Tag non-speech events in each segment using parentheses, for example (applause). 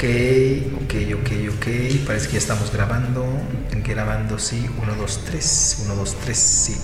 Ok, ok, ok, ok. Parece que ya estamos grabando. Grabando, sí. 1, 2, 3. 1, 2, 3, sí.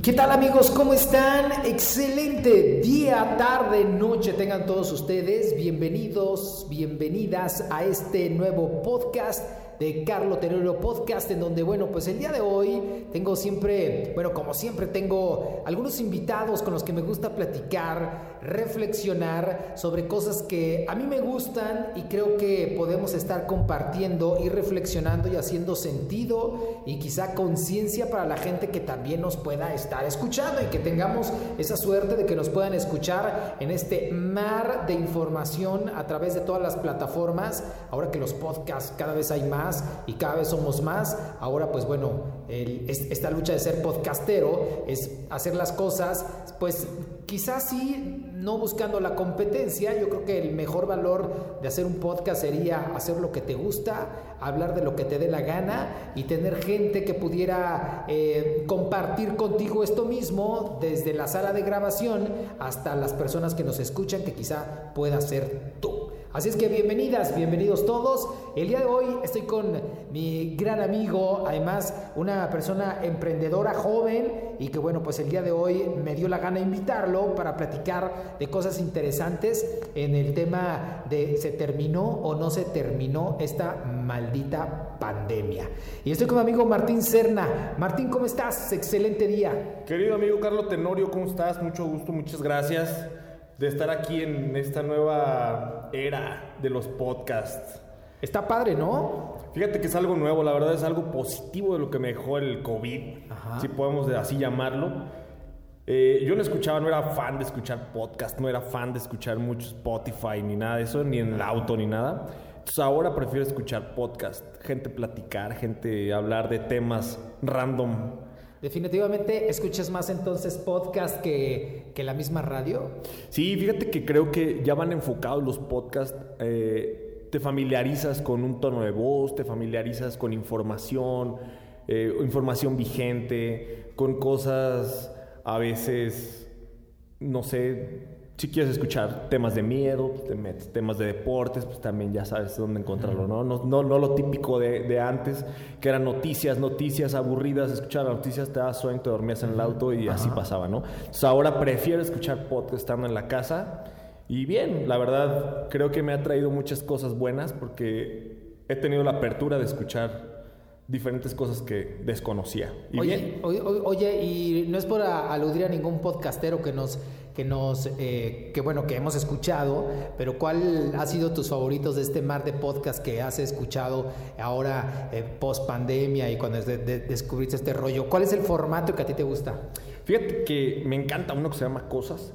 ¿Qué tal amigos? ¿Cómo están? Excelente día, tarde, noche tengan todos ustedes. Bienvenidos, bienvenidas a este nuevo podcast de Carlo Tenorio Podcast, en donde, bueno, pues el día de hoy tengo siempre, bueno, como siempre, tengo algunos invitados con los que me gusta platicar, reflexionar sobre cosas que a mí me gustan y creo que podemos estar compartiendo y reflexionando y haciendo sentido y quizá conciencia para la gente que también nos pueda estar escuchando y que tengamos esa suerte de que nos puedan escuchar en este mar de información a través de todas las plataformas. Ahora que los podcasts cada vez hay más y cada vez somos más. Ahora, pues bueno, esta lucha de ser podcastero es hacer las cosas, pues quizás sí, no buscando la competencia. Yo creo que el mejor valor de hacer un podcast sería hacer lo que te gusta, hablar de lo que te dé la gana y tener gente que pudiera eh, compartir contigo esto mismo desde la sala de grabación hasta las personas que nos escuchan que quizá pueda ser tú. Así es que bienvenidas, bienvenidos todos. El día de hoy estoy con mi gran amigo, además una persona emprendedora joven y que bueno, pues el día de hoy me dio la gana invitarlo para platicar de cosas interesantes en el tema de se terminó o no se terminó esta maldita pandemia. Y estoy con mi amigo Martín Serna. Martín, ¿cómo estás? Excelente día. Querido amigo Carlos Tenorio, ¿cómo estás? Mucho gusto, muchas gracias de estar aquí en esta nueva era de los podcasts. Está padre, ¿no? Fíjate que es algo nuevo, la verdad es algo positivo de lo que me dejó el COVID, si podemos así llamarlo. Eh, yo no escuchaba, no era fan de escuchar podcast, no era fan de escuchar mucho Spotify ni nada de eso, ni en el auto ni nada. Entonces ahora prefiero escuchar podcast, gente platicar, gente hablar de temas random Definitivamente escuchas más entonces podcast que, la misma radio. Sí, fíjate que creo que ya van enfocados los podcasts. Eh, te familiarizas con un tono de voz, te familiarizas con información, eh, información vigente, con cosas a veces, no sé, si quieres escuchar temas de miedo, pues, te metes, temas de deportes, pues también ya sabes dónde encontrarlo, ¿no? No, no, no lo típico de, de, antes, que eran noticias, noticias aburridas, escuchar las noticias, te das sueño, te dormías en el auto y así pasaba, ¿no? Entonces ahora prefiero escuchar podcast estando en la casa y bien, la verdad creo que me ha traído muchas cosas buenas porque he tenido la apertura de escuchar diferentes cosas que desconocía. ¿Y oye, bien? Oye, oye, y no es por aludir a ningún podcastero que nos que nos, eh, que bueno, que hemos escuchado, pero ¿cuál ha sido tus favoritos de este mar de podcast que has escuchado ahora eh, post pandemia y cuando descubriste este rollo? ¿Cuál es el formato que a ti te gusta? Fíjate que me encanta uno que se llama Cosas,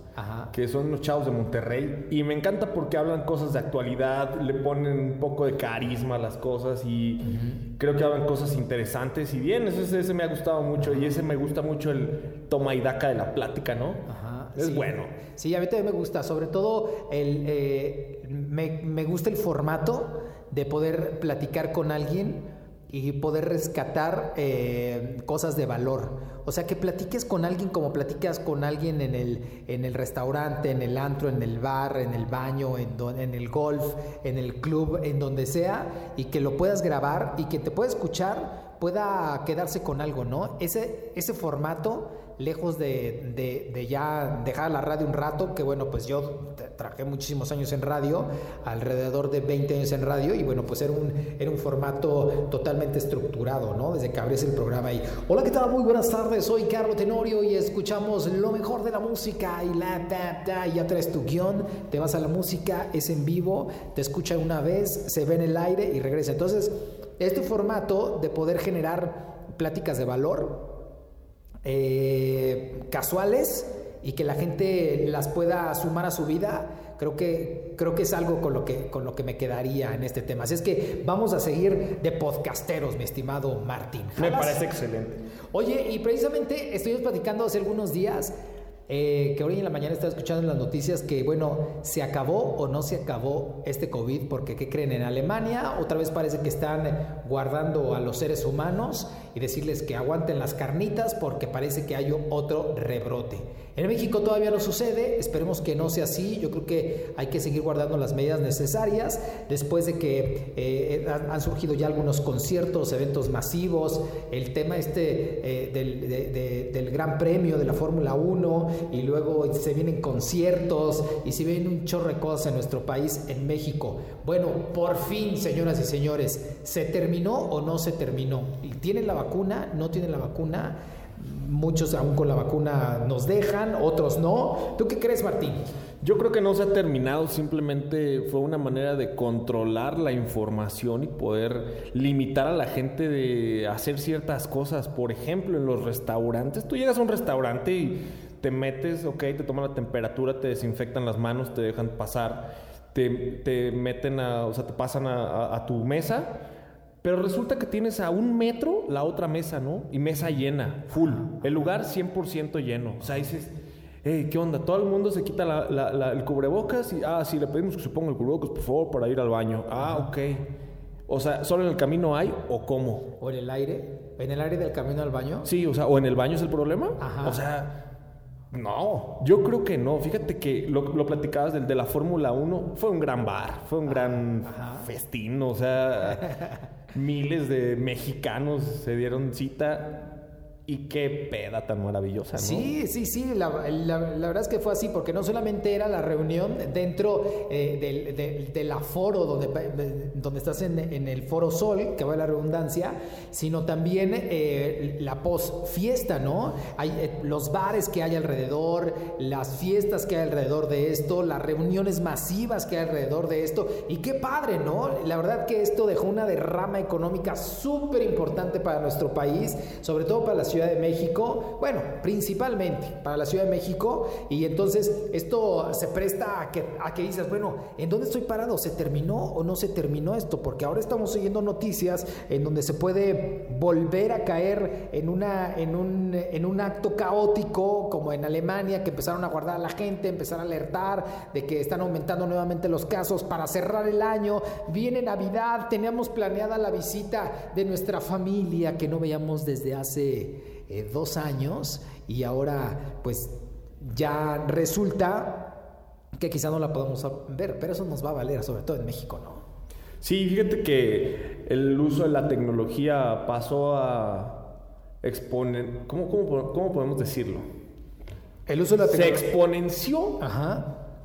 que son unos chavos de Monterrey, y me encanta porque hablan cosas de actualidad, le ponen un poco de carisma a las cosas y creo que hablan cosas interesantes y bien, ese, ese me ha gustado mucho y ese me gusta mucho el toma y daca de la plática, ¿no? Ajá. Es bueno. Sí, a mí también me gusta. Sobre todo, el, eh, me, gusta el formato de poder platicar con alguien y poder rescatar eh, cosas de valor. O sea, que platiques con alguien como platicas con alguien en el, en el restaurante, en el antro, en el bar, en el baño, en, en el golf, en el club, en donde sea, y que lo puedas grabar y que te pueda escuchar, pueda quedarse con algo, ¿no? Ese, ese formato lejos de, ya dejar la radio un rato, que bueno, pues yo trabajé muchísimos años en radio, alrededor de 20 años en radio, y bueno, pues era un, era un formato totalmente estructurado, ¿no? Desde que abres el programa ahí. Hola, ¿qué tal? Muy buenas tardes, soy Carlos Tenorio y escuchamos lo mejor de la música y la ta, ta, ya traes tu guion, te vas a la música, es en vivo, te escucha una vez, se ve en el aire y regresa. Entonces, este formato de poder generar pláticas de valor, eh, casuales y que la gente las pueda sumar a su vida, creo que, creo que es algo con lo, que, con lo que me quedaría en este tema. Así es que vamos a seguir de podcasteros, mi estimado Martín. Me parece excelente. Oye, y precisamente estuvimos platicando hace algunos días eh, que hoy en la mañana estaba escuchando en las noticias que, bueno, se acabó o no se acabó este COVID, porque ¿qué creen? En Alemania otra vez parece que están guardando a los seres humanos y decirles que aguanten las carnitas porque parece que hay otro rebrote. En México todavía no sucede, esperemos que no sea así, yo creo que hay que seguir guardando las medidas necesarias después de que eh, han surgido ya algunos conciertos, eventos masivos, el tema este eh, del, del Gran Premio de la Fórmula 1 y luego se vienen conciertos y se vienen un chorro de cosas en nuestro país, en México. Bueno, por fin, señoras y señores, ¿se terminó o no se terminó? ¿Tienen la vacuna? ¿No tienen la vacuna? Muchos aún con la vacuna nos dejan, otros no. ¿Tú qué crees, Martín? Yo creo que no se ha terminado, simplemente fue una manera de controlar la información y poder limitar a la gente de hacer ciertas cosas. Por ejemplo, en los restaurantes, tú llegas a un restaurante y te metes, ok, te toman la temperatura, te desinfectan las manos, te dejan pasar, te, meten a, o sea, te pasan a, tu mesa, pero resulta que tienes a un metro la otra mesa, ¿no? Y mesa llena, full, el lugar 100% lleno. O sea, dices, hey, ¿qué onda? Todo el mundo se quita el cubrebocas y, ah, sí, le pedimos que se ponga el cubrebocas, por favor, para ir al baño. Ah, ok. O sea, ¿solo en el camino hay o cómo? ¿O en el aire? ¿En el aire del camino al baño? Sí, o sea, ¿o en el baño es el problema? Ajá. O sea, no, yo creo que no. Fíjate que lo, lo platicabas del de la Fórmula 1, fue un gran bar, fue un gran festín, o sea, (laughs) miles de mexicanos se dieron cita y qué peda tan maravillosa, ¿no? Sí, sí, sí, la, verdad es que fue así, porque no solamente era la reunión dentro eh, del, aforo donde, donde estás en, el Foro Sol, que va la redundancia, sino también eh, la post fiesta, ¿no? Hay eh, los bares que hay alrededor, las fiestas que hay alrededor de esto, las reuniones masivas que hay alrededor de esto, y qué padre, ¿no? La verdad que esto dejó una derrama económica súper importante para nuestro país, sobre todo para las Ciudad de México, bueno, principalmente para la Ciudad de México, y entonces esto se presta a que, a que dices, bueno, ¿en dónde estoy parado? ¿Se terminó o no se terminó esto? Porque ahora estamos siguiendo noticias en donde se puede volver a caer en, una, en, un, en un acto caótico, como en Alemania, que empezaron a guardar a la gente, empezar a alertar de que están aumentando nuevamente los casos para cerrar el año. Viene Navidad, teníamos planeada la visita de nuestra familia que no veíamos desde hace eh, dos años y ahora pues ya resulta que quizá no la podemos ver, pero eso nos va a valer, sobre todo en México, ¿no? Sí, fíjate que el uso de la tecnología pasó a exponer, ¿cómo, cómo, podemos decirlo? El uso de la tecnología. Se exponenció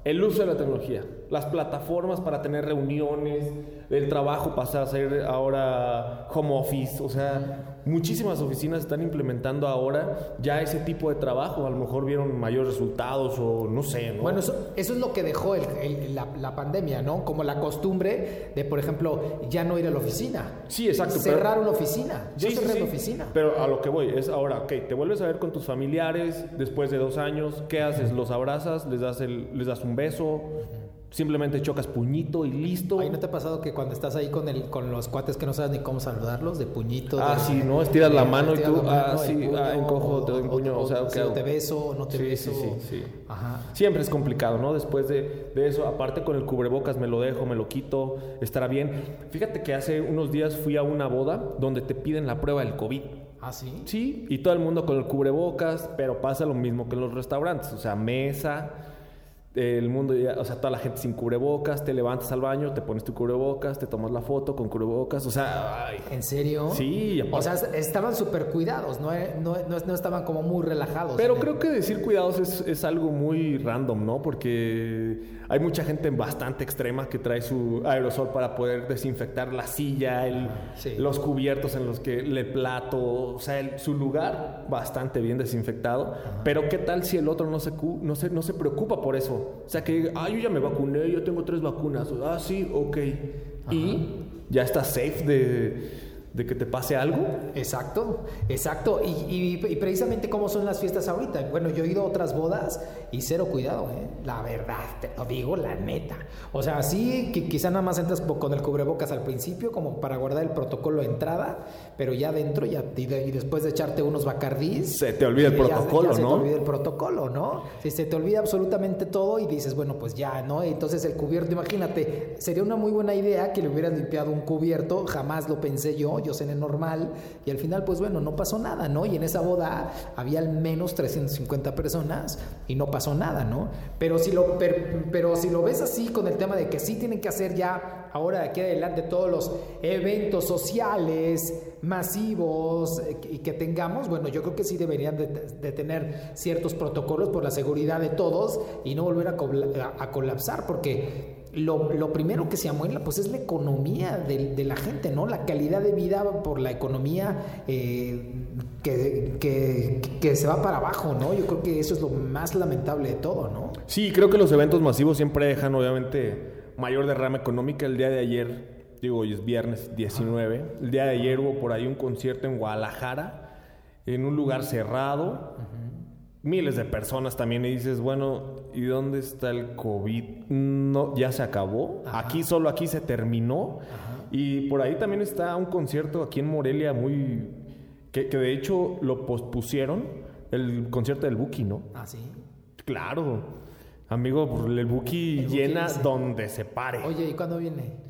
el uso de la tecnología. Las plataformas para tener reuniones, el trabajo pasa a ser ahora home office, o sea, Muchísimas oficinas están implementando ahora ya ese tipo de trabajo. A lo mejor vieron mayores resultados o no sé. ¿no? Bueno, eso, es lo que dejó la, pandemia, ¿no? Como la costumbre de, por ejemplo, ya no ir a la oficina. Sí, exacto. Cerrar una oficina. Yo cerré la oficina. Pero a lo que voy es ahora, ok, te vuelves a ver con tus familiares después de dos años. ¿Qué haces? ¿Los abrazas? ¿Les das, el, les das un beso? Simplemente chocas puñito y listo. ¿Ahí no te ha pasado que cuando estás ahí con el, con los cuates que no sabes ni cómo saludarlos, de puñito? Ah, sí, ¿no? Estiras la mano y tú, ah, sí, ah, encojo, te doy un puño, o, sea, te beso, no te beso. Sí, sí, sí. Ajá. Siempre es complicado, ¿no? Después de, de, eso, aparte con el cubrebocas, me lo dejo, me lo quito, estará bien. Fíjate que hace unos días fui a una boda donde te piden la prueba del COVID. ¿Ah, sí? Sí, y todo el mundo con el cubrebocas, pero pasa lo mismo que en los restaurantes, o sea, mesa el mundo, o sea, toda la gente sin cubrebocas, te levantas al baño, te pones tu cubrebocas, te tomas la foto con cubrebocas, o sea... ¿En serio? Sí. O sea, estaban súper cuidados, no, no, no, estaban como muy relajados. Pero creo que decir cuidados es, es, algo muy random, ¿no? Porque hay mucha gente bastante extrema que trae su aerosol para poder desinfectar la silla, el, los cubiertos en los que le plato, o sea, su lugar bastante bien desinfectado. Pero ¿qué tal si el otro no se, no, se, no se preocupa por eso? O sea, que, ah, yo ya me vacuné, yo tengo tres vacunas. Ah, sí, ok. Y ya está safe de, de que te pase algo. Exacto, exacto. Y, y, precisamente cómo son las fiestas ahorita. Bueno, yo he ido a otras bodas y cero cuidado, ¿eh? La verdad, te lo digo, la neta. O sea, sí, que quizá nada más entras con el cubrebocas al principio, como para guardar el protocolo de entrada, pero ya dentro, ya, y, después de echarte unos bacardís. Se te olvida el protocolo, ¿no? Se te olvida el protocolo, ¿no? Si se te olvida absolutamente todo y dices, bueno, pues ya, ¿no? Entonces el cubierto, imagínate, sería una muy buena idea que le hubieras limpiado un cubierto, jamás lo pensé yo, yo cené normal, y al final, pues bueno, no pasó nada, ¿no? Y en esa boda había al menos 350 personas y no pasó nada, ¿no? Pero si lo, pero, si lo ves así con el tema de que sí tienen que hacer ya ahora de aquí adelante todos los eventos sociales masivos eh, y que tengamos, bueno, yo creo que sí deberían de, tener ciertos protocolos por la seguridad de todos y no volver a, colapsar, porque lo, primero que se amuela pues es la economía de, la gente, ¿no? La calidad de vida por la economía eh, que, que, se va para abajo, ¿no? Yo creo que eso es lo más lamentable de todo, ¿no? Sí, creo que los eventos masivos siempre dejan obviamente mayor derrama económica. El día de ayer, digo, hoy es viernes 19, el día de ayer hubo por ahí un concierto en Guadalajara, en un lugar cerrado miles de personas también y dices, bueno, ¿y dónde está el COVID? No, ya se acabó. Aquí solo aquí se terminó. Y por ahí también está un concierto aquí en Morelia muy que, de hecho lo pospusieron, el concierto del Buki, ¿no? Ah, sí. Claro. Amigo, pues, el Buki llena donde se pare. Oye, ¿y cuándo viene?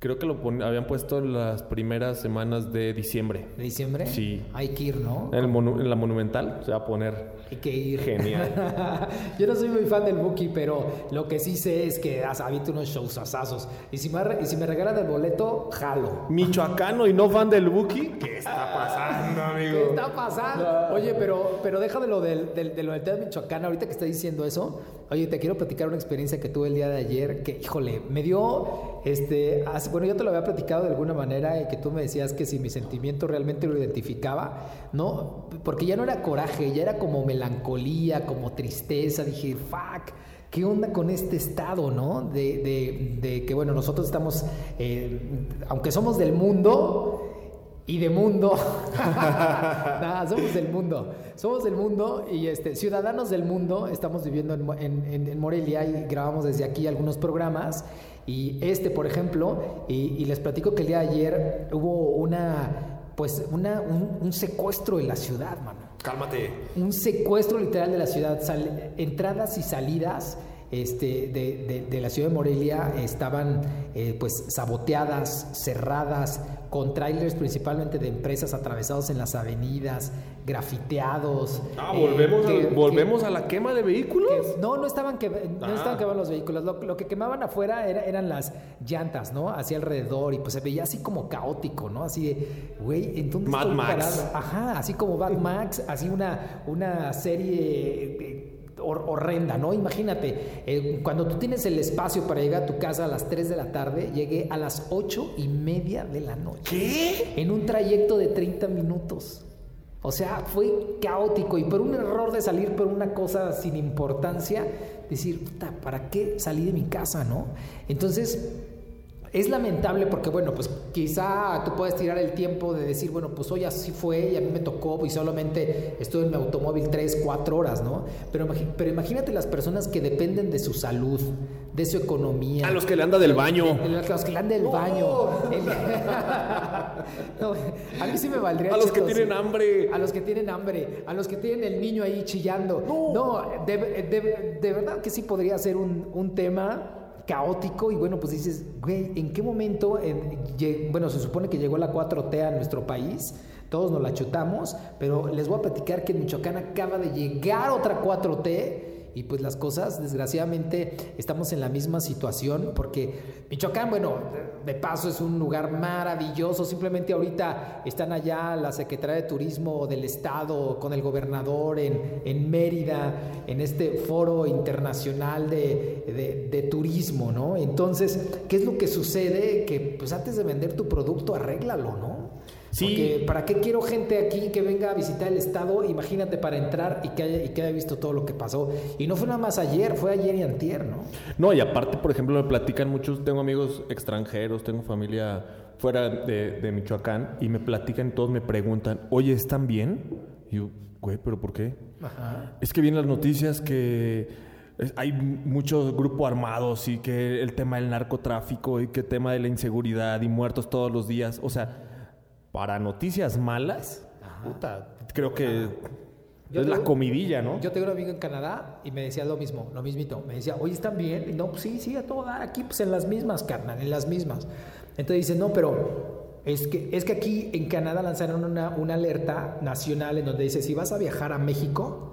Creo que lo habían puesto las primeras semanas de diciembre. ¿De diciembre? Sí. Hay que ir, ¿no? En, en la Monumental se va a poner. Hay que ir. Genial. (laughs) Yo no soy muy fan del Buki, pero lo que sí sé es que habita unos shows asazos. Y si me, y si me regalan el boleto, jalo. Michoacano y no fan del Buki. ¿Qué está pasando, amigo? ¿Qué está pasando? Oye, pero, pero deja de lo del, del, de lo del Michoacán. Ahorita que está diciendo eso, oye, te quiero platicar una experiencia que tuve el día de ayer que, híjole, me dio este bueno, yo te lo había platicado de alguna manera y que tú me decías que si mi sentimiento realmente lo identificaba, ¿no? Porque ya no era coraje, ya era como melancolía, como tristeza. Dije, fuck. ¿Qué onda con este estado, no? De, de, que, bueno, nosotros estamos, eh, aunque somos del mundo, y de mundo. (laughs) Nada, somos del mundo. Somos del mundo y este, ciudadanos del mundo. Estamos viviendo en, en, Morelia y grabamos desde aquí algunos programas. Y este, por ejemplo, y, les platico que el día de ayer hubo una, pues, una, un, secuestro en la ciudad, mano. Cálmate. Un secuestro literal de la ciudad. entradas y salidas este, de, de, la ciudad de Morelia estaban eh, pues saboteadas, cerradas, con trailers principalmente de empresas atravesados en las avenidas, grafiteados. Ah, volvemos, a, volvemos a la quema de vehículos. no, no estaban, que, no ah. estaban quemando los vehículos. Lo, que quemaban afuera eran las llantas, ¿no? Hacia alrededor y pues se veía así como caótico, ¿no? Así de, güey, entonces... Mad Max. Ajá, así como Mad Max, así una, una serie horrenda, ¿no? Imagínate, eh, cuando tú tienes el espacio para llegar a tu casa a las 3 de la tarde, llegué a las 8 y media de la noche. ¿Qué? En un trayecto de 30 minutos. O sea, fue caótico y por un error de salir por una cosa sin importancia, decir, puta, ¿para qué salí de mi casa, no? Entonces, es lamentable porque, bueno, pues quizá tú puedes tirar el tiempo de decir, bueno, pues hoy así fue y a mí me tocó y solamente estuve en mi automóvil 3, 4 horas, ¿no? Pero, pero imagínate las personas que dependen de su salud, de su economía. A los que le anda del baño. A los que le anda del baño. (laughs) a mí sí me valdría. A los que tienen hambre. A los que tienen hambre. A los que tienen el niño ahí chillando. No, de, verdad que sí podría ser un, un tema caótico y bueno, pues dices, güey, ¿en qué momento, bueno, se supone que llegó la 4T a nuestro país, todos nos la chutamos, pero les voy a platicar que en Michoacán acaba de llegar otra 4T y pues las cosas, desgraciadamente, estamos en la misma situación porque Michoacán, bueno, de paso es un lugar maravilloso. Simplemente ahorita están allá la Secretaría de Turismo del Estado con el gobernador en, en Mérida, en este foro internacional de, de, turismo, ¿no? Entonces, ¿qué es lo que sucede? Que pues antes de vender tu producto, arréglalo, ¿no? Sí. ¿para qué quiero gente aquí que venga a visitar el estado? Imagínate para entrar y que, haya, y que haya visto todo lo que pasó. Y no fue nada más ayer, fue ayer y antier, ¿no? No, y aparte, por ejemplo, me platican muchos, tengo amigos extranjeros, tengo familia fuera de, de Michoacán y me platican, todos me preguntan, oye, ¿están bien? Y yo, güey, ¿pero por qué? Ajá. Es que vienen las noticias que hay mucho grupo armados y que el tema del narcotráfico y que el tema de la inseguridad y muertos todos los días. O sea, para noticias malas, puta, creo que Yo es la comidilla, ¿no? Yo tengo un amigo en Canadá y me decía lo mismo, lo mismito. Me decía, oye, ¿están bien? Y no, pues sí, sí, a todo dar aquí, pues en las mismas, carnal, en las mismas. Entonces dice, no, pero es que, es que aquí en Canadá lanzaron una, una alerta nacional en donde dice, si vas a viajar a México,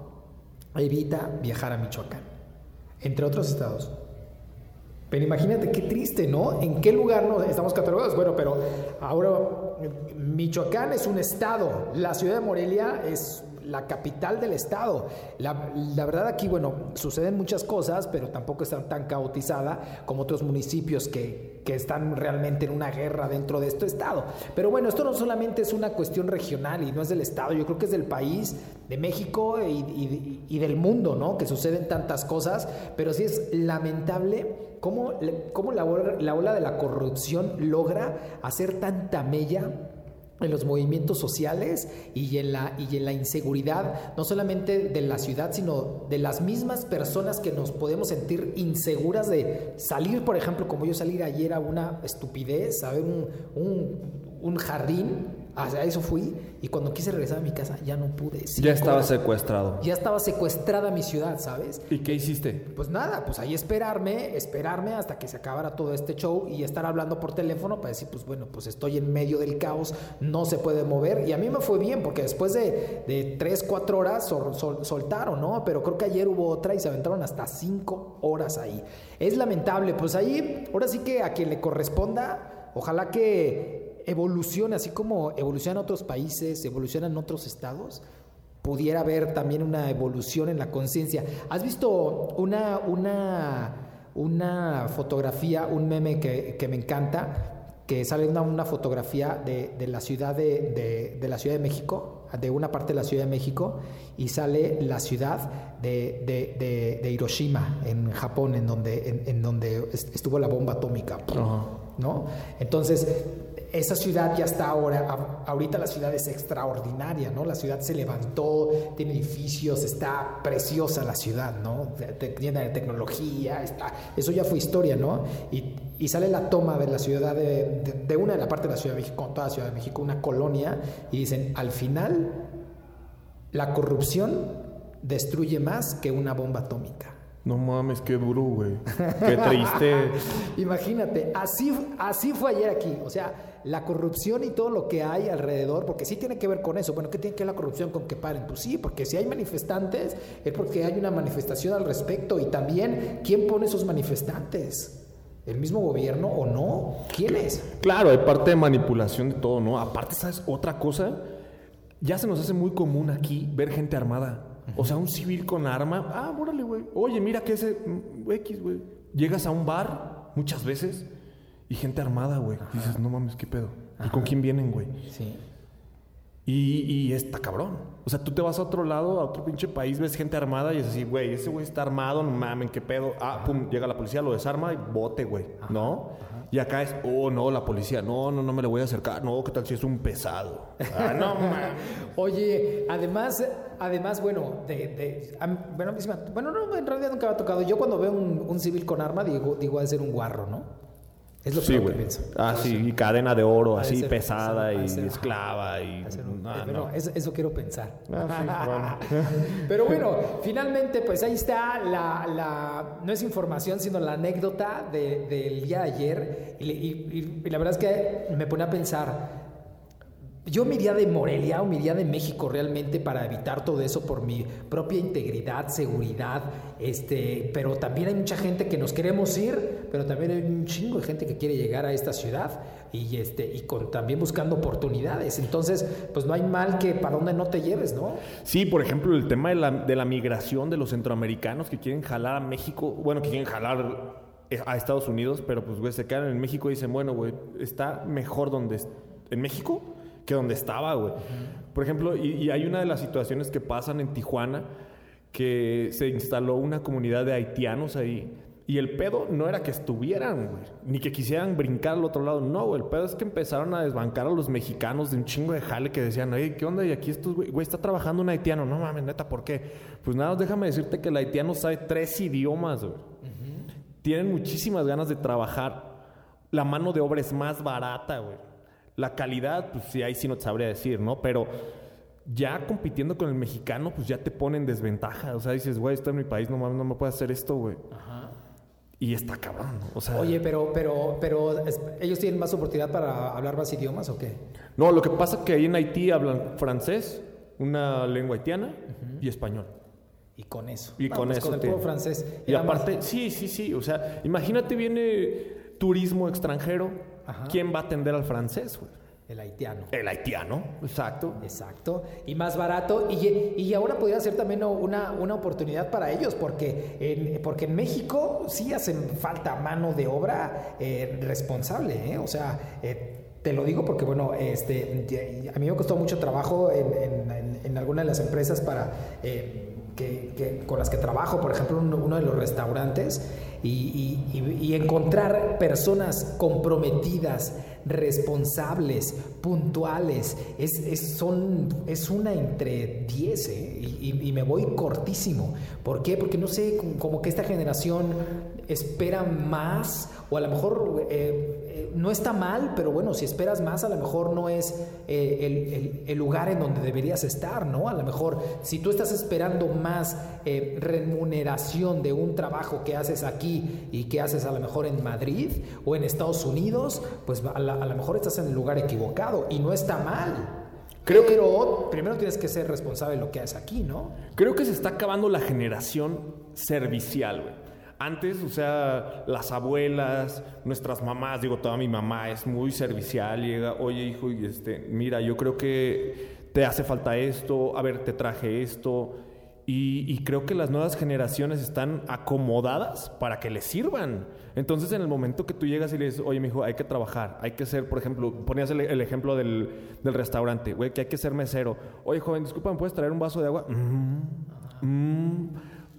evita viajar a Michoacán, entre otros estados. Pero imagínate qué triste, ¿no? ¿En qué lugar no estamos catalogados? Bueno, pero ahora Michoacán es un estado, la ciudad de Morelia es la capital del estado. La, la verdad aquí, bueno, suceden muchas cosas, pero tampoco está tan caotizada como otros municipios que, que están realmente en una guerra dentro de este estado. Pero bueno, esto no solamente es una cuestión regional y no es del estado, yo creo que es del país, de México y, del mundo, ¿no? Que suceden tantas cosas, pero sí es lamentable cómo, cómo la, la ola de la corrupción logra hacer tanta mella en los movimientos sociales y en, la, y en la inseguridad, no solamente de la ciudad, sino de las mismas personas que nos podemos sentir inseguras de salir, por ejemplo, como yo salir ayer a una estupidez, a ver un, un, un jardín, a eso fui, y cuando quise regresar a mi casa ya no pude. Ya estaba horas. secuestrado. Ya estaba secuestrada mi ciudad, ¿sabes? ¿Y qué hiciste? Pues nada, pues ahí esperarme, esperarme hasta que se acabara todo este show y estar hablando por teléfono para decir, pues bueno, pues estoy en medio del caos, no se puede mover. Y a mí me fue bien, porque después de, de 3, 4 horas sol- sol- soltaron, ¿no? Pero creo que ayer hubo otra y se aventaron hasta 5 horas ahí. Es lamentable, pues ahí, ahora sí que a quien le corresponda, ojalá que evolucione, así como evolucionan otros países, evolucionan otros estados pudiera haber también una evolución en la conciencia. ¿Has visto una, una, una fotografía, un meme que, que me encanta, que sale una, una fotografía de, de la ciudad de, de- de la Ciudad de México, de una parte de la Ciudad de México, y sale la ciudad de, de- de- de Hiroshima, en Japón, en donde, en, en donde est- estuvo la bomba atómica. ¿no? Entonces, esa ciudad ya está ahora, ahorita la ciudad es extraordinaria, ¿no? La ciudad se levantó, tiene edificios, está preciosa la ciudad, ¿no? Llena de tecnología, está, eso ya fue historia, ¿no? Y, y sale la toma de la ciudad, de, de- de una de la parte de la Ciudad de México, toda la Ciudad de México, una colonia, y dicen, al final, la corrupción destruye más que una bomba atómica. No mames, qué duro, güey. Qué triste. (laughs) Imagínate, así, así fue ayer aquí. O sea, la corrupción y todo lo que hay alrededor, porque sí tiene que ver con eso. Bueno, ¿qué tiene que ver la corrupción con que paren? Pues sí, porque si hay manifestantes, es porque hay una manifestación al respecto. Y también, ¿quién pone esos manifestantes? ¿El mismo gobierno o no? ¿Quién es? Claro, hay parte de manipulación de todo, ¿no? Aparte, ¿sabes? Otra cosa, ya se nos hace muy común aquí ver gente armada. O sea, un civil con arma. Ah, órale, güey. Oye, mira que ese mm, X, güey. Llegas a un bar muchas veces y gente armada, güey. Dices, no mames, ¿qué pedo? ¿Y con quién vienen, güey? Sí. Y, y está cabrón. O sea, tú te vas a otro lado, a otro pinche país, ves gente armada y es así, güey, ese güey está armado, no mamen, qué pedo. Ah, pum, llega la policía, lo desarma y bote, güey. ¿No? Y acá es, oh, no, la policía, no, no, no me le voy a acercar. No, ¿qué tal si es un pesado? Ah, no (laughs) mames. Oye, además, además, bueno, de, de- a bueno, bueno, no, en realidad nunca me ha tocado. Yo cuando veo un, un civil con arma, digo, digo, ha de ser un guarro, ¿no? Es lo Sí, que pienso. Ah, sí, y cadena de oro, así pesada y esclava y... No. eso, eso quiero pensar. Ah, sí, (laughs) (laughs) Pero bueno, finalmente, pues ahí está la, la- no es información, sino la anécdota de- del día de ayer. Y, y- y la verdad es que me pone a pensar, yo me iría de Morelia o me iría de México realmente para evitar todo eso por mi propia integridad, seguridad, este, pero también hay mucha gente que nos queremos ir, pero también hay un chingo de gente que quiere llegar a esta ciudad y este y con también buscando oportunidades. Entonces, pues no hay mal que para donde no te lleves, ¿no? Sí, por ejemplo, el tema de la, de la migración de los centroamericanos que quieren jalar a México, bueno, que quieren jalar eh, a Estados Unidos, pero pues, güey, se quedan en México y dicen, bueno, güey, está mejor donde en México que donde estaba, güey. Por ejemplo, y, y hay una de las situaciones que pasan en Tijuana, que se instaló una comunidad de haitianos ahí. Y el pedo no era que estuvieran, güey, ni que quisieran brincar al otro lado. No, güey, el pedo es que empezaron a desbancar a los mexicanos de un chingo de jale que decían, oye, ¿qué onda? Y aquí estos, güey, güey, está trabajando un haitiano. No mames, neta, ¿por qué? Pues nada, déjame decirte que el haitiano sabe tres idiomas, güey. Tienen muchísimas ganas de trabajar. La mano de obra es más barata, güey. La calidad, pues sí, ahí sí no te sabría decir, ¿no? Pero ya compitiendo con el mexicano, pues ya te pone en desventaja. O sea, dices, güey, estoy en mi país, no mames, no me puedo hacer esto, güey. Y está cabrón. O sea, Oye, pero, pero, pero, ¿ellos tienen más oportunidad para hablar más idiomas o qué? no, lo que pasa es que ahí en Haití hablan francés, una lengua haitiana y español. Y con eso. Y con eso Con el francés. Y más- aparte, sí, sí, sí. O sea, imagínate viene turismo extranjero. Ajá. ¿Quién va a atender al francés, güey? El haitiano. El haitiano, exacto. Exacto. Y más barato. Y, y ahora podría ser también una, una oportunidad para ellos, porque en, porque en México sí hacen falta mano de obra eh, responsable. ¿eh? O sea, eh, te lo digo porque, bueno, este, a mí me costó mucho trabajo en, en, en- en alguna de las empresas para... eh, que, con las que trabajo, por ejemplo, uno, uno de los restaurantes, y, encontrar personas comprometidas, responsables, puntuales, es, es- son, es una entre 10, ¿eh? y, y- me voy cortísimo. ¿Por qué? Porque no sé, como que esta generación espera más, o a lo mejor eh, eh, no está mal, pero bueno, si esperas más, a lo mejor no es eh, el, el- el lugar en donde deberías estar, ¿no? A lo mejor si tú estás esperando más eh, remuneración de un trabajo que haces aquí y que haces a lo mejor en Madrid o en Estados Unidos, pues a, la- a lo mejor estás en el lugar equivocado y no está mal. Creo que- pero primero tienes que ser responsable de lo que haces aquí, ¿no? Creo que se está acabando la generación servicial, güey. Antes, o sea, las abuelas, nuestras mamás, digo, toda mi mamá es muy servicial, llega, oye hijo, y este, mira, yo creo que te hace falta esto, a ver, te traje esto. Y, creo que las nuevas generaciones están acomodadas para que les sirvan. Entonces, en el momento que tú llegas y le dices, oye, mijo, hay que trabajar, hay que ser, por ejemplo, ponías el, el ejemplo del, del restaurante, güey, que hay que ser mesero. Oye, joven, disculpa, ¿me puedes traer un vaso de agua? Mm, mm.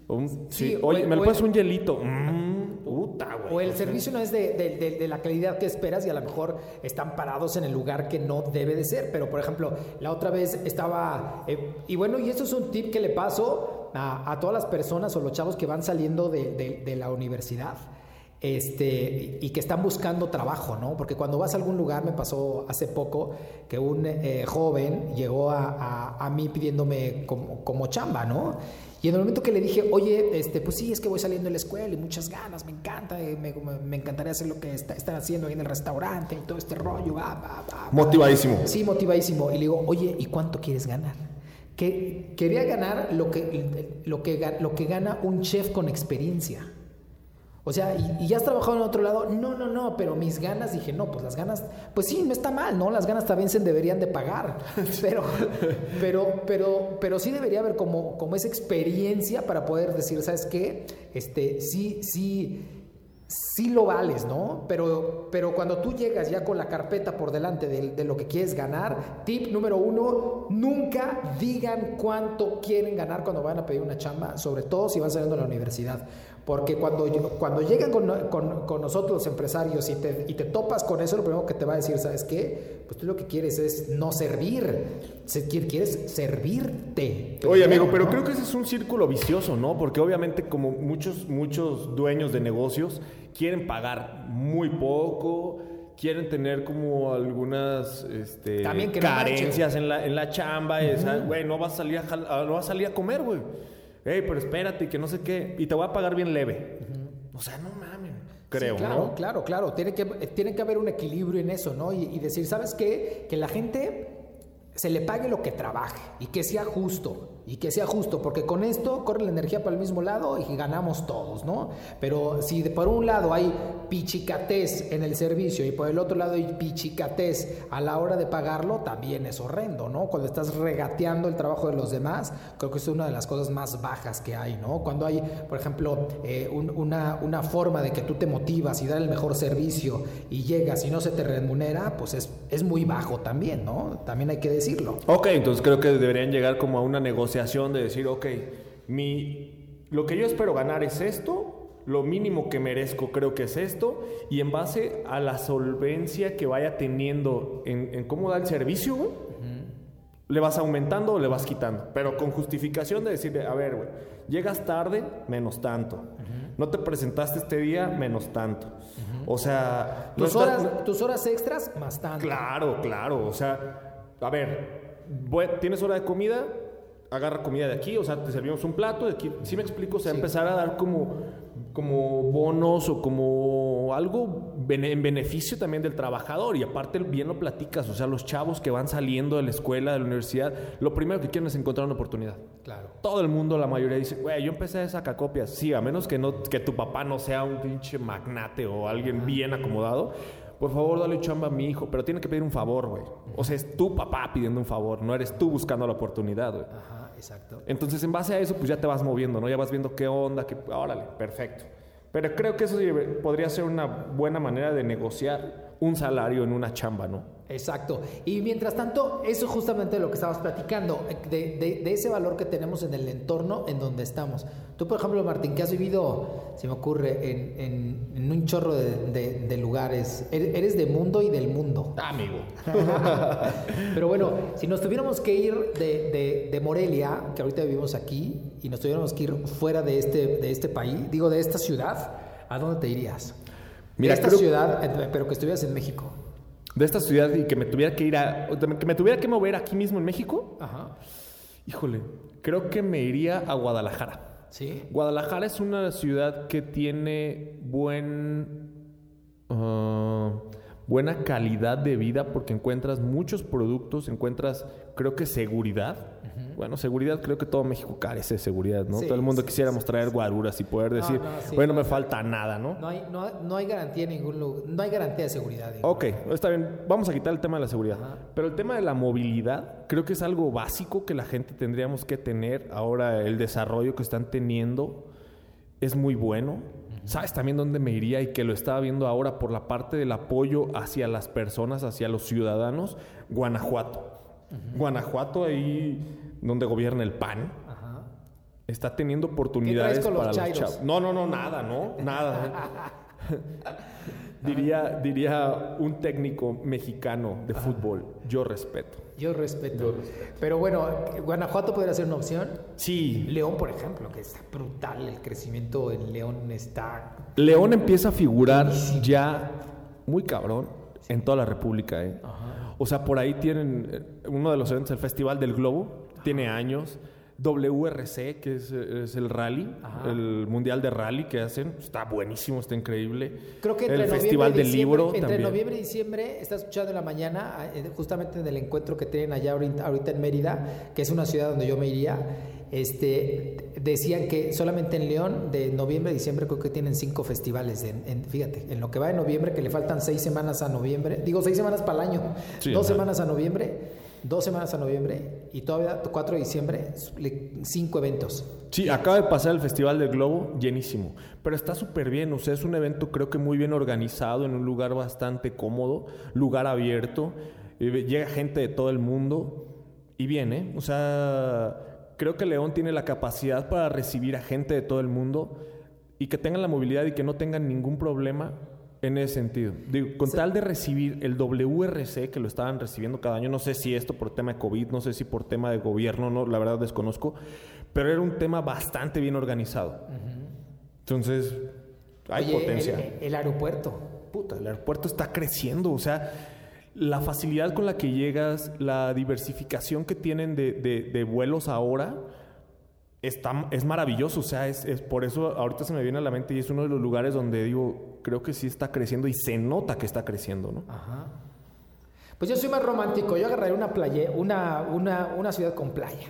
Un- sí, oye, ¿me le el- un hielito? Mm, puta, güey. O el servicio no es de, de- de- de la calidad que esperas y a lo mejor están parados en el lugar que no debe de ser. Pero, por ejemplo, la otra vez estaba... eh, y bueno, y esto es un tip que le paso a, a todas las personas o los chavos que van saliendo de, de- de la universidad. Este, y que están buscando trabajo, ¿no? Porque cuando vas a algún lugar, me pasó hace poco que un eh, joven llegó a, a- a mí pidiéndome como, como chamba, ¿no? Y en el momento que le dije, oye, este, pues sí, es que voy saliendo de la escuela y muchas ganas, me encanta, eh, me, me- me encantaría hacer lo que está- están haciendo ahí en el restaurante y todo este rollo, va, va, va, va". Motivadísimo. Sí, motivadísimo. Y le digo, oye, ¿y cuánto quieres ganar? Que quería ganar lo que, lo que, lo que gana un chef con experiencia. O sea, ¿y, y ya has trabajado en otro lado? No, no, no, pero mis ganas, dije, no, pues las ganas, pues sí, no está mal, ¿no? Las ganas también se deberían de pagar, (laughs) pero, pero, pero, pero sí debería haber como, como esa experiencia para poder decir, ¿sabes qué? Este, sí, sí, sí lo vales, ¿no? Pero, pero cuando tú llegas ya con la carpeta por delante de, de lo que quieres ganar, tip número uno, nunca digan cuánto quieren ganar cuando van a pedir una chamba, sobre todo si van saliendo de la universidad. Porque cuando, cuando llegan con, con- con nosotros los empresarios y te, y te topas con eso, lo primero que te va a decir, ¿sabes qué? Pues tú lo que quieres es no servir, Se- quieres servirte. Oye, amigo, pero ¿no? creo que ese es un círculo vicioso, ¿no? Porque obviamente como muchos, muchos dueños de negocios quieren pagar muy poco, quieren tener como algunas este, También que no carencias en la, en la chamba, güey, no vas a salir a- no vas a salir a comer, güey. Ey, pero espérate, que no sé qué, y te voy a pagar bien leve. O sea, no mames, creo, Sí, claro, ¿no? claro, claro. Tiene que, tiene que haber un equilibrio en eso, ¿no? Y, y decir, ¿sabes qué? Que la gente se le pague lo que trabaje y que sea justo. Y que sea justo, porque con esto corre la energía para el mismo lado y ganamos todos, ¿no? Pero si por un lado hay pichicatez en el servicio y por el otro lado hay pichicatez a la hora de pagarlo, también es horrendo, ¿no? Cuando estás regateando el trabajo de los demás, creo que es una de las cosas más bajas que hay, ¿no? Cuando hay, por ejemplo, eh, un- una, una forma de que tú te motivas y dar el mejor servicio y llegas y no se te remunera, pues es, es muy bajo también, ¿no? También hay que decirlo. Ok, entonces creo que deberían llegar como a una negociación de decir, ok, mi, lo que yo espero ganar es esto, lo mínimo que merezco creo que es esto, y en base a la solvencia que vaya teniendo en, en cómo da el servicio, güey, le vas aumentando o le vas quitando, pero con justificación de decirle, a ver, güey, llegas tarde, menos tanto. No te presentaste este día, menos tanto. O sea... no Tus, estás- horas, tus horas extras, más tanto. Claro, claro. O sea, a ver, ¿tienes hora de comida? Agarra comida de aquí, o sea, te servimos un plato de aquí. ¿Sí me explico? O sea, Sí. empezar a dar como, como bonos o como algo bene- en beneficio también del trabajador. Y aparte, bien lo platicas. O sea, los chavos que van saliendo de la escuela, de la universidad, lo primero que quieren es encontrar una oportunidad. Claro. Todo el mundo, la mayoría dice, güey, yo empecé de sacacopias. Sí, a menos que, no, que tu papá no sea un pinche magnate o alguien bien acomodado. Por favor, dale chamba a mi hijo, pero tiene que pedir un favor, güey. O sea, es tu papá pidiendo un favor, no eres tú buscando la oportunidad, güey. Ajá, exacto. Entonces, en base a eso, pues ya te vas moviendo, ¿no? Ya vas viendo qué onda, qué... Órale, perfecto. Pero creo que eso podría ser una buena manera de negociar un salario en una chamba, ¿no? Exacto. Y mientras tanto, eso es justamente lo que estabas platicando, de, de- de ese valor que tenemos en el entorno en donde estamos. Tú, por ejemplo, Martín, que has vivido, se me ocurre, en, en- en un chorro de, de- de lugares, eres, eres de mundo y del mundo. Amigo. (laughs) Pero bueno, si nos tuviéramos que ir de Morelia, que ahorita vivimos aquí, y nos tuviéramos que ir fuera de este, de este país, digo, de esta ciudad, ¿a dónde te irías? Mira, de esta creo- ciudad, eh, pero que estuvieras en México. De esta ciudad y que me tuviera que ir a... Que me tuviera que mover aquí mismo en México. Ajá. Híjole, creo que me iría a Guadalajara. Sí. Guadalajara es una ciudad que tiene buen ah, buena calidad de vida porque encuentras muchos productos, encuentras creo que seguridad. Bueno, seguridad creo que todo México carece de seguridad, ¿no? Sí, todo el mundo sí, quisiéramos sí, traer guaruras y poder decir, no, bueno, no, me falta nada, ¿no? No hay, no, no hay garantía en ningún lugar, no hay garantía de seguridad. Ok, está bien. Vamos a quitar el tema de la seguridad. Pero el tema de la movilidad creo que es algo básico que la gente tendríamos que tener. Ahora el desarrollo que están teniendo es muy bueno. ¿Sabes también dónde me iría y que lo estaba viendo ahora por la parte del apoyo hacia las personas, hacia los ciudadanos? Guanajuato. Guanajuato ahí donde gobierna el PAN. Ajá. Está teniendo oportunidades con los para los chairos? chavos. No, no, no, nada, ¿no? Nada. (laughs) diría, diría un técnico mexicano de fútbol, yo respeto. Yo respeto. Pero bueno, Guanajuato podría ser una opción. Sí, León, por ejemplo, que está brutal. El crecimiento en León está. León empieza a figurar ya muy cabrón en toda la República, ¿eh? O sea, por ahí tienen eh, uno de los eventos, el Festival del Globo, tiene años. WRC, que es, es el rally, Ajá. el mundial de rally que hacen, está buenísimo, está increíble. Creo que el entre Festival noviembre y del diciembre, Libro entre también. noviembre y diciembre, está escuchando en la mañana, eh, justamente en el encuentro que tienen allá ahorita, ahorita en Mérida, que es una ciudad donde yo me iría. Este, decían que solamente en León, de noviembre a diciembre, creo que tienen cinco festivales. En, en- fíjate, en lo que va de noviembre, que le faltan seis semanas a noviembre, digo seis semanas para el año, Sí, dos ajá. semanas a noviembre, dos semanas a noviembre y todavía 4 de diciembre, cinco eventos. Sí, acaba de pasar el Festival del Globo llenísimo, pero está súper bien, o sea, es un evento creo que muy bien organizado, en un lugar bastante cómodo, lugar abierto, eh, llega gente de todo el mundo y viene, o sea, creo que León tiene la capacidad para recibir a gente de todo el mundo y que tengan la movilidad y que no tengan ningún problema en ese sentido. Digo, con tal de recibir el WRC, que lo estaban recibiendo cada año, no sé si esto por tema de COVID, no sé si por tema de gobierno, no, la verdad desconozco, pero era un tema bastante bien organizado. Entonces, hay Oye, potencia. El, el aeropuerto. Puta, el aeropuerto está creciendo, o sea, la facilidad con la que llegas, la diversificación que tienen de, de- de vuelos ahora, es maravilloso, o sea, es, es por eso ahorita se me viene a la mente y es uno de los lugares donde digo, creo que sí está creciendo y se nota que está creciendo, ¿no? Ajá. Pues yo soy más romántico. Yo agarraría una playa, una, una, una ciudad con playa.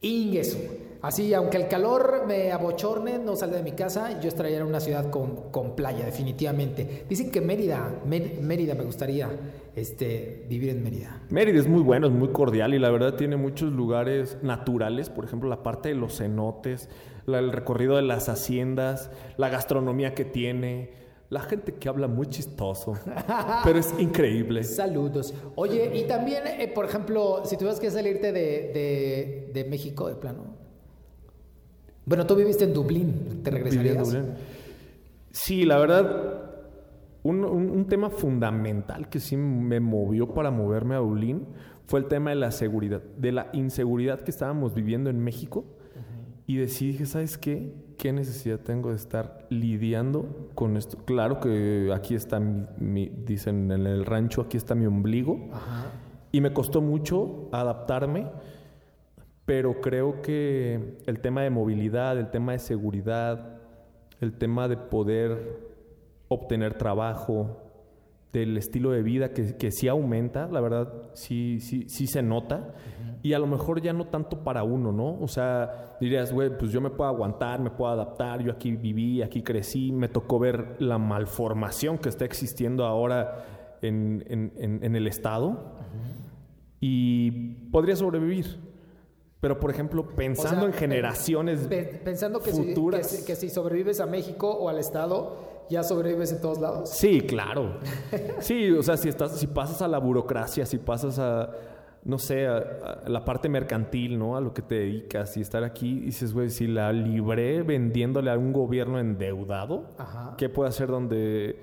Ingesu. Así, aunque el calor me abochorne, no salga de mi casa, yo estaría en una ciudad con, con playa, definitivamente. Dicen que Mérida, Mé- Mérida me gustaría este, vivir en Mérida. Mérida es muy bueno, es muy cordial y la verdad tiene muchos lugares naturales, por ejemplo la parte de los cenotes, el recorrido de las haciendas, la gastronomía que tiene, la gente que habla muy chistoso, pero es increíble. (laughs) Saludos. Oye, y también, eh, por ejemplo, si tuvieras que salirte de, de, de México, de plano. Bueno, tú viviste en Dublín, te regresarías. Dublín. Sí, la verdad, un, un- un tema fundamental que sí me movió para moverme a Dublín fue el tema de la seguridad, de la inseguridad que estábamos viviendo en México. Y decidí, dije, ¿sabes qué? ¿Qué necesidad tengo de estar lidiando con esto? Claro que aquí está mi, mi- dicen en el rancho, aquí está mi ombligo. Ajá. Y me costó mucho adaptarme, pero creo que el tema de movilidad, el tema de seguridad, el tema de poder obtener trabajo, del estilo de vida que, que sí aumenta, la verdad, sí, sí, sí se nota. Y a lo mejor ya no tanto para uno, ¿no? O sea, dirías, güey, pues yo me puedo aguantar, me puedo adaptar, yo aquí viví, aquí crecí, me tocó ver la malformación que está existiendo ahora en, en- en- en el Estado y podría sobrevivir. Pero, por ejemplo, pensando O sea, en generaciones Pe- Pensando que si, futuras. que, si, que si sobrevives a México o al Estado, ya sobrevives en todos lados. Sí, claro. Sí, o sea, si estás, si pasas a la burocracia, si pasas a, no sé, a, a la parte mercantil, ¿no? A lo que te dedicas y estar aquí, dices, güey, si la libré vendiéndole a un gobierno endeudado, Ajá. ¿qué puede hacer donde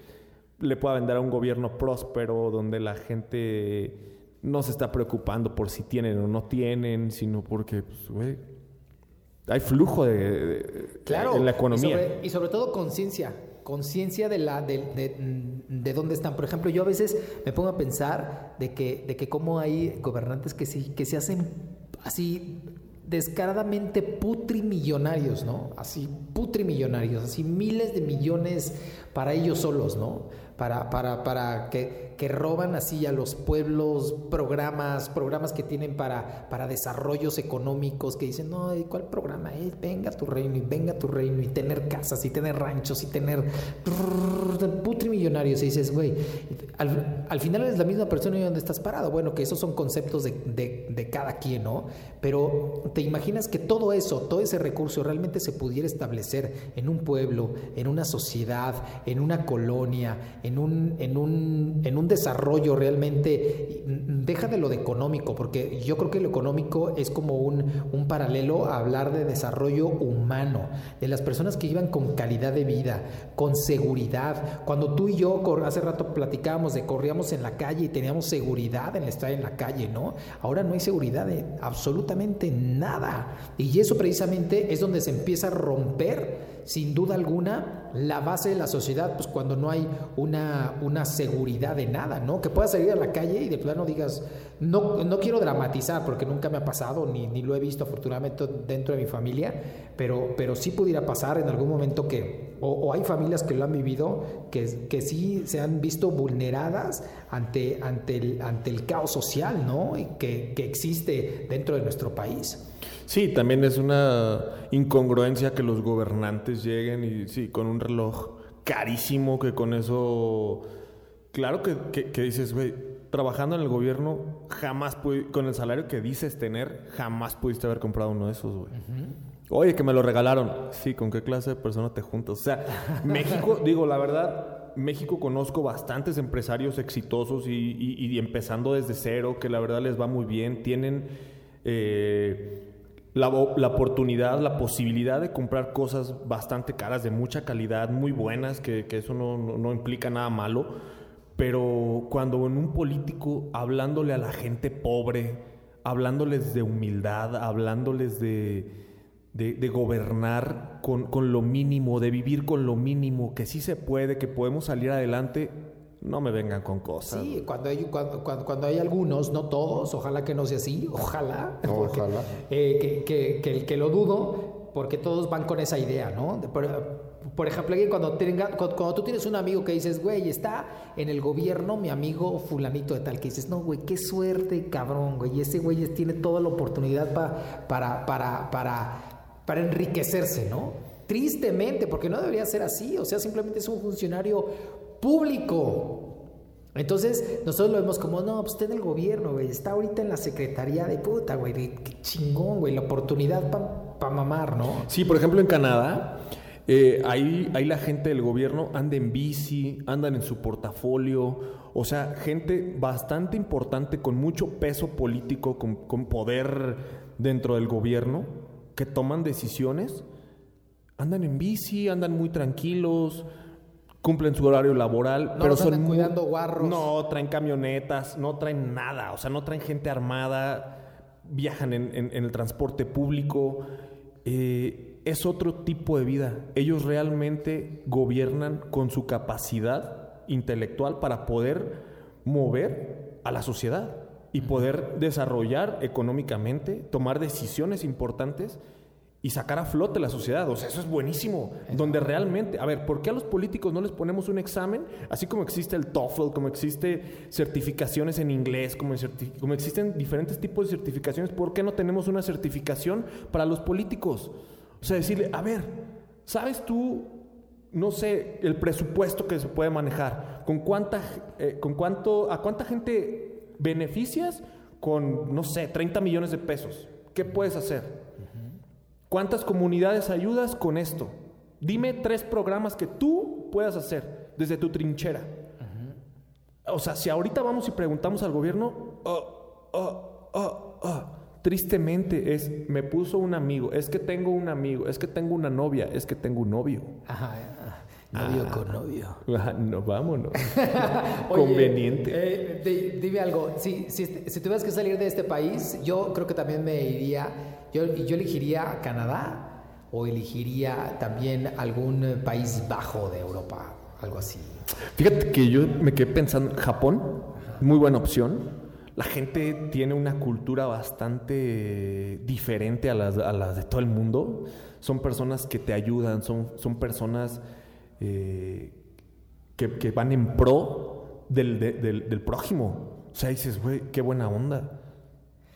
le pueda vender a un gobierno próspero, donde la gente no se está preocupando por si tienen o no tienen, sino porque, pues, güey, hay flujo de, de- Claro. en la economía. Y sobre, y sobre todo conciencia. Conciencia de la de, de, de dónde están. Por ejemplo, yo a veces me pongo a pensar de que, de que cómo hay gobernantes que sí, que se hacen así descaradamente putrimillonarios, ¿no? Así putrimillonarios, así miles de millones para ellos solos, ¿no? Para, para, para que, que roban así a los pueblos programas, programas que tienen para, para desarrollos económicos, que dicen, no, ¿y ¿cuál programa es? Venga a tu reino y venga a tu reino y tener casas y tener ranchos y tener putrimillonarios. Y dices, güey, al, al final eres la misma persona y donde estás parado. Bueno, que esos son conceptos de, de, de cada quien, ¿no? Pero te imaginas que todo eso, todo ese recurso realmente se pudiera establecer en un pueblo, en una sociedad, en una colonia, en un, en un, en un desarrollo realmente, deja de lo de económico, porque yo creo que lo económico es como un, un paralelo a hablar de desarrollo humano, de las personas que vivan con calidad de vida, con seguridad. Cuando tú yo hace rato platicábamos de corríamos en la calle y teníamos seguridad en estar en la calle, ¿no? Ahora no hay seguridad de absolutamente nada. Y eso precisamente es donde se empieza a romper, sin duda alguna, la base de la sociedad, pues cuando no hay una, una seguridad de nada, ¿no? Que puedas salir a la calle y de plano digas, no, no quiero dramatizar porque nunca me ha pasado, ni, ni lo he visto afortunadamente dentro de mi familia, pero, pero sí pudiera pasar en algún momento que, o, o hay familias que lo han vivido, que, que sí se han visto vulneradas ante, ante, el, ante el caos social, ¿no? Que, que existe dentro de nuestro país. Sí, también es una incongruencia que los gobernantes lleguen y sí, con un reloj carísimo que con eso... Claro que, que- que dices, güey, trabajando en el gobierno, jamás pudi- con el salario que dices tener, jamás pudiste haber comprado uno de esos, güey. Oye, que me lo regalaron. Sí, ¿con qué clase de persona te juntas? O sea, (laughs) México, digo, la verdad, México conozco bastantes empresarios exitosos y, y- y empezando desde cero, que la verdad les va muy bien, tienen eh, la, la oportunidad, la posibilidad de comprar cosas bastante caras, de mucha calidad, muy buenas, que, que eso no, no- no implica nada malo. Pero cuando en un político, hablándole a la gente pobre, hablándoles de humildad, hablándoles de, de, de gobernar con, con lo mínimo, de vivir con lo mínimo, que sí se puede, que podemos salir adelante, no me vengan con cosas. Sí, cuando hay, cuando, cuando, cuando hay algunos, no todos, ojalá que no sea así, ojalá. porque, Ojalá. eh, que, que, que, el que lo dudo, porque todos van con esa idea, ¿no? De- por, por ejemplo, cuando, tenga, cuando, tú tienes un amigo que dices, güey, está en el gobierno mi amigo fulanito de tal, que dices, no, güey, qué suerte, cabrón, güey, ese güey tiene toda la oportunidad pa- para, para, para, para enriquecerse, ¿no? Tristemente, porque no debería ser así, o sea, simplemente es un funcionario público. Entonces, nosotros lo vemos como, no, pues está en el gobierno, güey, está ahorita en la secretaría de puta, güey, qué chingón, güey, la oportunidad para mamar, ¿no? Sí, por ejemplo, en Canadá, eh, ahí, ahí la gente del gobierno anda en bici, andan en su portafolio, o sea, gente bastante importante con mucho peso político, con, con poder dentro del gobierno, que toman decisiones, andan en bici, andan muy tranquilos, cumplen su horario laboral, No pero los son andan cuidando guarros. No, traen camionetas, no traen nada, o sea, no traen gente armada, viajan en, en- en el transporte público. eh, es otro tipo de vida. Ellos realmente gobiernan con su capacidad intelectual para poder mover a la sociedad y poder desarrollar económicamente, tomar decisiones importantes y sacar a flote la sociedad. O sea, eso es buenísimo. Donde realmente, a ver, ¿por qué a los políticos no les ponemos un examen? Así como existe el TOEFL, como existe certificaciones en inglés, como, existen diferentes tipos de certificaciones, ¿por qué no tenemos una certificación para los políticos? O sea, decirle, a ver, ¿sabes tú, no sé, el presupuesto que se puede manejar? ¿Con cuánta, eh, con cuánto, a cuánta gente beneficias con, no sé, 30 millones de pesos? ¿Qué puedes hacer? ¿Cuántas comunidades ayudas con esto? Dime tres programas que tú puedas hacer desde tu trinchera. O sea, si ahorita vamos y preguntamos al gobierno, oh, oh, oh, tristemente es, me puso un amigo, es que tengo un amigo, es que tengo una novia, es que tengo un novio. Ajá, ah, novio con novio. (laughs) Ah, no, vámonos. (laughs) Oye, Conveniente. eh, di- dime algo, si, si, si tuvieras que salir de este país, yo creo que también me iría, yo, yo elegiría Canadá o elegiría también algún eh, país bajo de Europa, algo así. Fíjate que yo me quedé pensando, Japón, muy buena opción. La gente tiene una cultura bastante diferente a las, a las de todo el mundo. Son personas que te ayudan, son, son personas eh, que, que van en pro del, de- del, del prójimo. O sea, dices, güey, qué buena onda.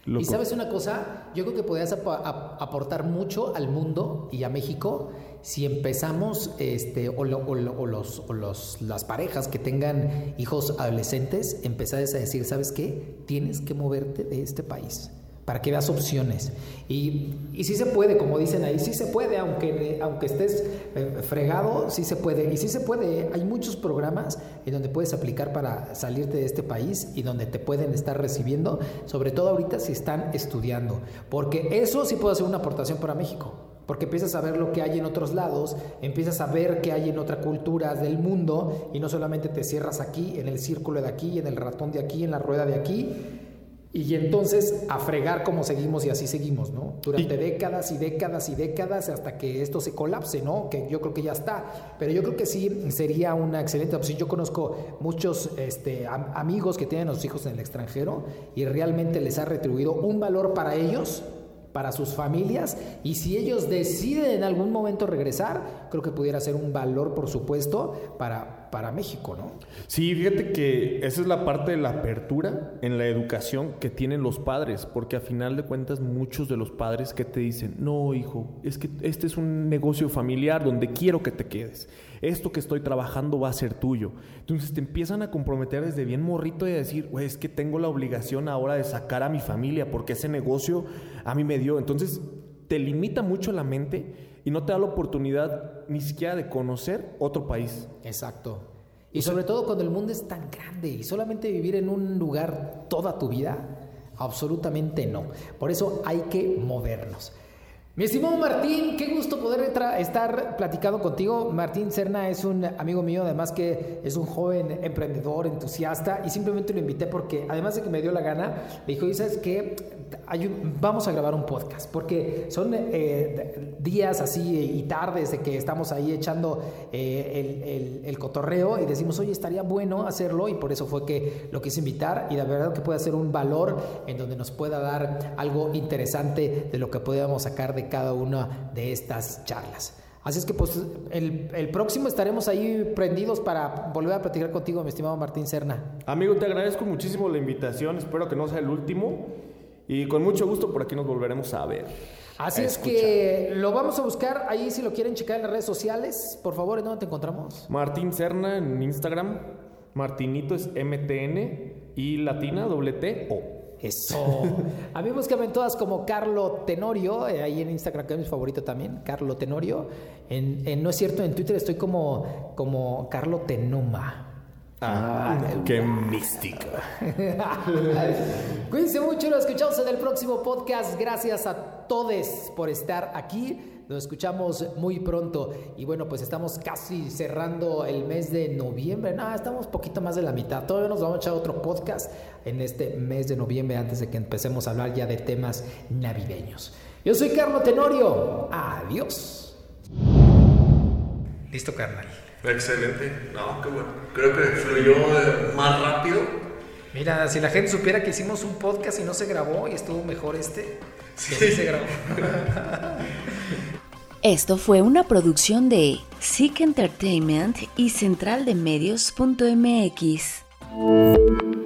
Y sabes una cosa, yo creo que podrías aportar mucho al mundo y a México si empezamos, este, o, lo- o lo- los, las parejas que tengan hijos adolescentes, empezar a decir, ¿sabes qué? Tienes que moverte de este país para que veas opciones. Y, y sí se puede, como dicen ahí, sí se puede, aunque, aunque estés eh, fregado, sí se puede. Y sí se puede, hay muchos programas en donde puedes aplicar para salirte de este país y donde te pueden estar recibiendo, sobre todo ahorita si están estudiando, porque eso sí puede hacer una aportación para México. Porque empiezas a ver lo que hay en otros lados, empiezas a ver qué hay en otra cultura del mundo y no solamente te cierras aquí, en el círculo de aquí, en el ratón de aquí, en la rueda de aquí, y entonces a fregar como seguimos y así seguimos, ¿no? Durante décadas y décadas y décadas hasta que esto se colapse, ¿no? Que yo creo que ya está. Pero yo creo que sí sería una excelente opción. Yo conozco muchos este, am- amigos que tienen a sus hijos en el extranjero y realmente les ha retribuido un valor para ellos para sus familias y si ellos deciden en algún momento regresar, creo que pudiera ser un valor, por supuesto, para, para México, ¿no? Sí, fíjate que esa es la parte de la apertura en la educación que tienen los padres, porque a final de cuentas muchos de los padres que te dicen, no hijo, es que este es un negocio familiar donde quiero que te quedes, esto que estoy trabajando va a ser tuyo. Entonces te empiezan a comprometer desde bien morrito y a decir, es que tengo la obligación ahora de sacar a mi familia porque ese negocio a mí me dio. Entonces te limita mucho la mente y no te da la oportunidad ni siquiera de conocer otro país. Exacto. Y sobre todo cuando el mundo es tan grande y solamente vivir en un lugar toda tu vida, absolutamente no. Por eso hay que movernos. Mi estimado Martín, qué gusto poder estar platicando contigo. Martín Cerna es un amigo mío, además que es un joven emprendedor, entusiasta, y simplemente lo invité porque, además de que me dio la gana, le dijo, "Oye, ¿sabes qué? Vamos a grabar un podcast, porque son eh, días así y tardes de que estamos ahí echando eh, el cotorreo y decimos, oye, estaría bueno hacerlo, y por eso fue que lo quise invitar, y la verdad que puede ser un valor en donde nos pueda dar algo interesante de lo que podamos sacar de cada una de estas charlas. Así es que pues el, el próximo estaremos ahí prendidos para volver a platicar contigo, mi estimado Martín Cerna. Amigo, te agradezco muchísimo la invitación. Espero que no sea el último. Y con mucho gusto por aquí nos volveremos a ver. Así a es escuchar. que lo vamos a buscar ahí si lo quieren checar en las redes sociales. Por favor, ¿en dónde te encontramos? Martín Cerna en Instagram. Martinito es MTN y Latina doble T O. Eso. (laughs) A mí búscame en todas como Carlo Tenorio, eh, ahí en Instagram, que es mi favorito también, Carlo Tenorio. En, en- no es cierto, en Twitter estoy como, como Carlo Tenoma. Ah, qué místico. (laughs) Cuídense mucho, lo escuchamos en el próximo podcast. Gracias a todos por estar aquí. Nos escuchamos muy pronto. Y bueno, pues estamos casi cerrando el mes de noviembre. No, estamos poquito más de la mitad. Todavía nos vamos a echar otro podcast en este mes de noviembre antes de que empecemos a hablar ya de temas navideños. Yo soy Carlos Tenorio. Adiós. Listo, carnal. Excelente. No, qué bueno. Creo que fluyó eh, más rápido. Mira, si la gente supiera que hicimos un podcast y no se grabó y estuvo mejor este, sí, sí se grabó. (laughs) Esto fue una producción de Seek Entertainment y centraldemedios.mx.